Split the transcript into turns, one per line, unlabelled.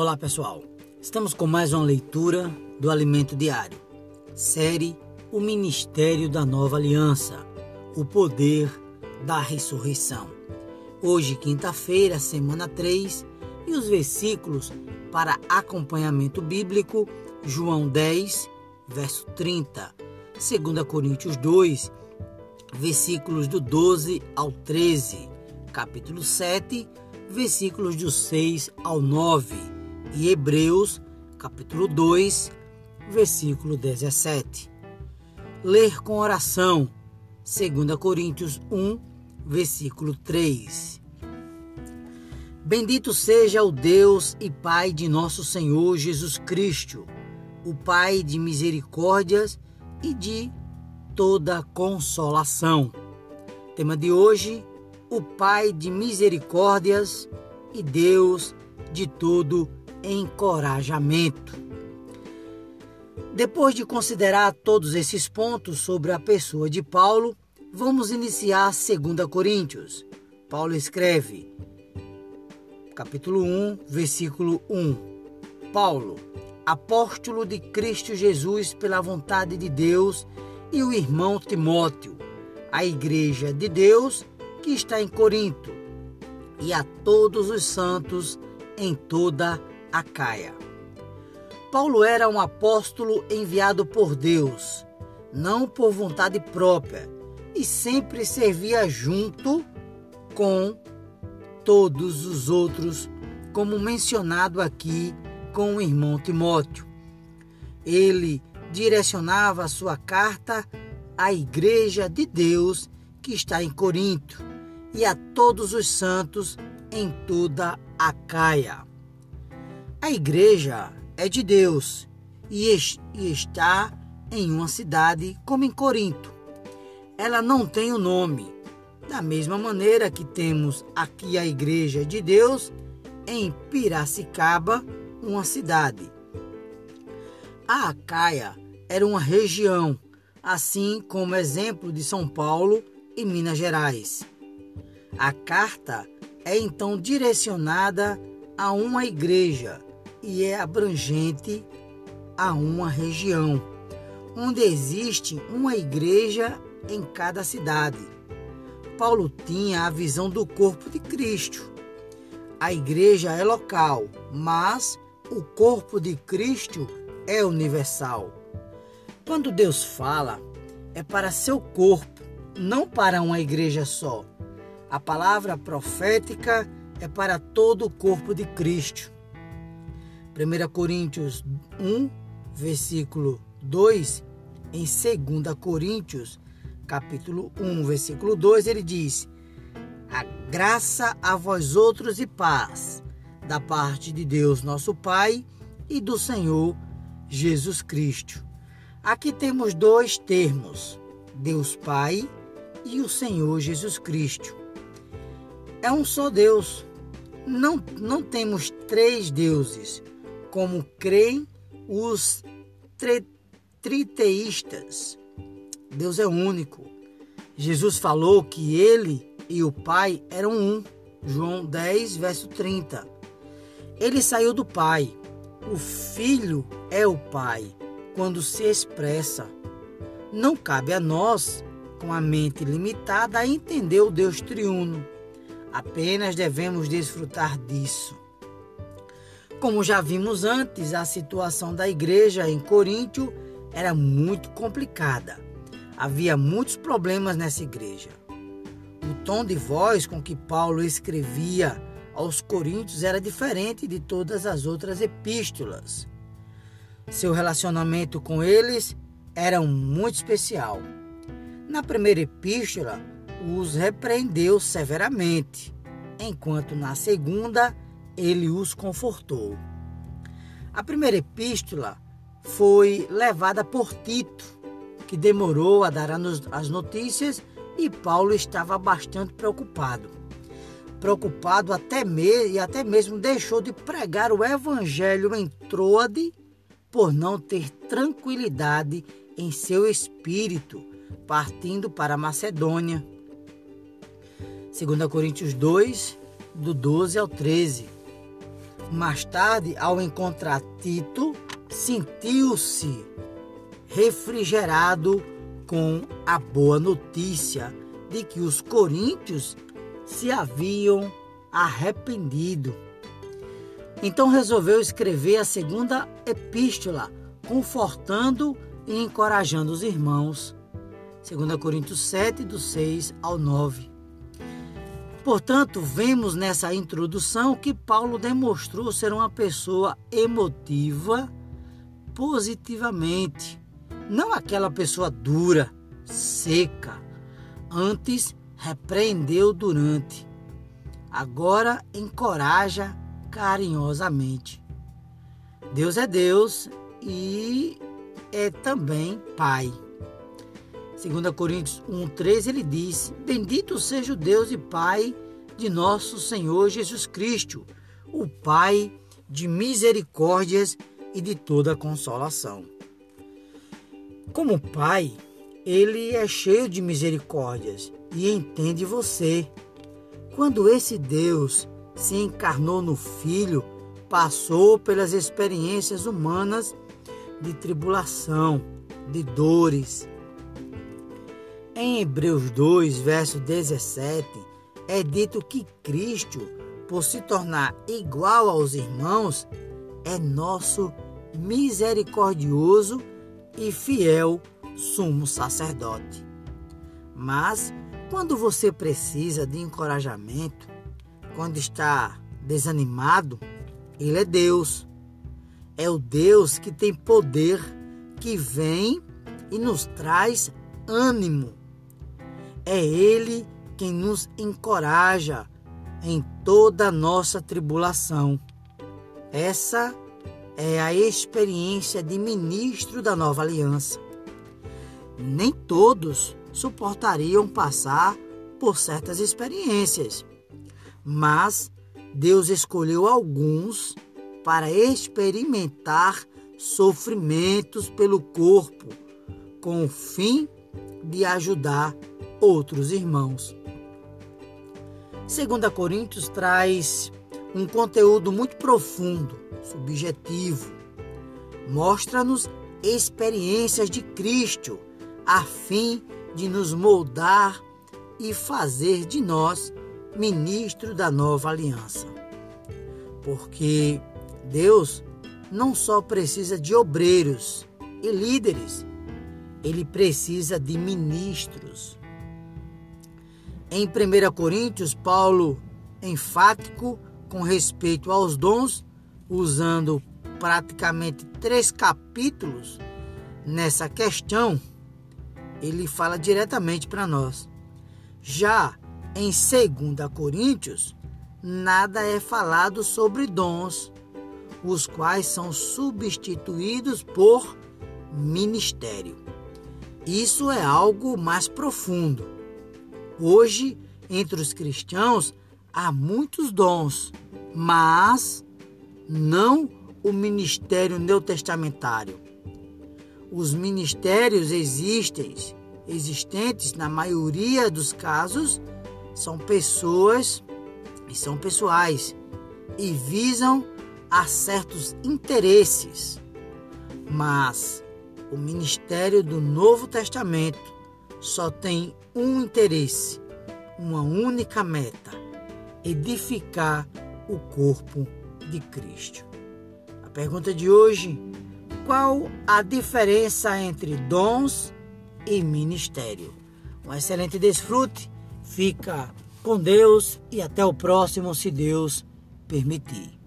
Olá pessoal, estamos com mais uma leitura do Alimento Diário, série O Ministério da Nova Aliança, o Poder da Ressurreição. Hoje, quinta-feira, semana 3, e os versículos para acompanhamento bíblico, João 10, verso 30, 2 Coríntios 2, versículos do 12 ao 13, capítulo 7, versículos do 6 ao 9 e Hebreus, capítulo 2, versículo 17. Ler com oração, 2 Coríntios 1, versículo 3. Bendito seja o Deus e Pai de nosso Senhor Jesus Cristo, o Pai de misericórdias e de toda consolação. Tema de hoje: o Pai de misericórdias e Deus de todo encorajamento. Depois de considerar todos esses pontos sobre a pessoa de Paulo, vamos iniciar 2 Coríntios. Paulo escreve, capítulo 1, versículo 1. Paulo, apóstolo de Cristo Jesus pela vontade de Deus, e o irmão Timóteo, a igreja de Deus que está em Corinto, e a todos os santos em toda Acaia. Paulo era um apóstolo enviado por Deus, não por vontade própria, e sempre servia junto com todos os outros, como mencionado aqui com o irmão Timóteo. Ele direcionava sua carta à Igreja de Deus que está em Corinto e a todos os santos em toda a Caia. A igreja é de Deus e, está em uma cidade como em Corinto. Ela não tem o um nome. Da mesma maneira que temos aqui a igreja de Deus em Piracicaba, uma cidade. A Acaia era uma região, assim como exemplo de São Paulo e Minas Gerais. A carta é então direcionada a uma igreja e é abrangente a uma região, onde existe uma igreja em cada cidade. Paulo tinha a visão do corpo de Cristo. A igreja é local, mas o corpo de Cristo é universal. Quando Deus fala, é para seu corpo, não para uma igreja só. A palavra profética é para todo o corpo de Cristo. 1 Coríntios 1, versículo 2, em 2 Coríntios, capítulo 1, versículo 2, ele diz: A graça a vós outros e paz, da parte de Deus nosso Pai e do Senhor Jesus Cristo. Aqui temos dois termos: Deus Pai e o Senhor Jesus Cristo. É um só Deus. Não, não temos três deuses como creem os triteístas. Deus é único. Jesus falou que ele e o Pai eram um. João 10, verso 30. Ele saiu do Pai. O Filho é o Pai quando se expressa. Não cabe a nós, com a mente limitada, a entender o Deus triuno. Apenas devemos desfrutar disso. Como já vimos antes, a situação da igreja em Coríntio era muito complicada. Havia muitos problemas nessa igreja. O tom de voz com que Paulo escrevia aos Coríntios era diferente de todas as outras epístolas. Seu relacionamento com eles era muito especial. Na primeira epístola, os repreendeu severamente, enquanto na segunda, ele os confortou. A primeira epístola foi levada por Tito, que demorou a dar as notícias e Paulo estava bastante preocupado. Preocupado até mesmo, e até mesmo deixou de pregar o evangelho em Troade por não ter tranquilidade em seu espírito, partindo para Macedônia. 2 Coríntios 2, do 12 ao 13. Mais tarde, ao encontrar Tito, sentiu-se refrigerado com a boa notícia de que os coríntios se haviam arrependido. Então resolveu escrever a segunda epístola, confortando e encorajando os irmãos. 2 Coríntios 7, do 6 ao 9. Portanto, vemos nessa introdução que Paulo demonstrou ser uma pessoa emotiva positivamente, não aquela pessoa dura, seca. Antes, repreendeu durante, agora encoraja carinhosamente. Deus é Deus e é também Pai. 2 Coríntios 1,13 ele diz: Bendito seja o Deus e Pai de nosso Senhor Jesus Cristo, o Pai de misericórdias e de toda consolação. Como Pai, ele é cheio de misericórdias e entende você. Quando esse Deus se encarnou no Filho, passou pelas experiências humanas de tribulação, de dores, em Hebreus 2, verso 17, é dito que Cristo, por se tornar igual aos irmãos, é nosso misericordioso e fiel sumo sacerdote. Mas quando você precisa de encorajamento, quando está desanimado, ele é Deus. É o Deus que tem poder, que vem e nos traz ânimo é Ele quem nos encoraja em toda nossa tribulação. Essa é a experiência de ministro da nova aliança. Nem todos suportariam passar por certas experiências, mas Deus escolheu alguns para experimentar sofrimentos pelo corpo, com o fim de ajudar outros irmãos. 2 Coríntios traz um conteúdo muito profundo, subjetivo. Mostra-nos experiências de Cristo, a fim de nos moldar e fazer de nós ministro da nova aliança. Porque Deus não só precisa de obreiros e líderes, ele precisa de ministros. Em 1 Coríntios, Paulo, enfático com respeito aos dons, usando praticamente três capítulos nessa questão, ele fala diretamente para nós. Já em 2 Coríntios, nada é falado sobre dons, os quais são substituídos por ministério. Isso é algo mais profundo Hoje, entre os cristãos, há muitos dons, mas não o ministério neotestamentário. Os ministérios existem, existentes na maioria dos casos, são pessoas e são pessoais e visam a certos interesses. Mas o ministério do Novo Testamento só tem um interesse, uma única meta: edificar o corpo de Cristo. A pergunta de hoje: qual a diferença entre dons e ministério? Um excelente desfrute, fica com Deus e até o próximo, se Deus permitir.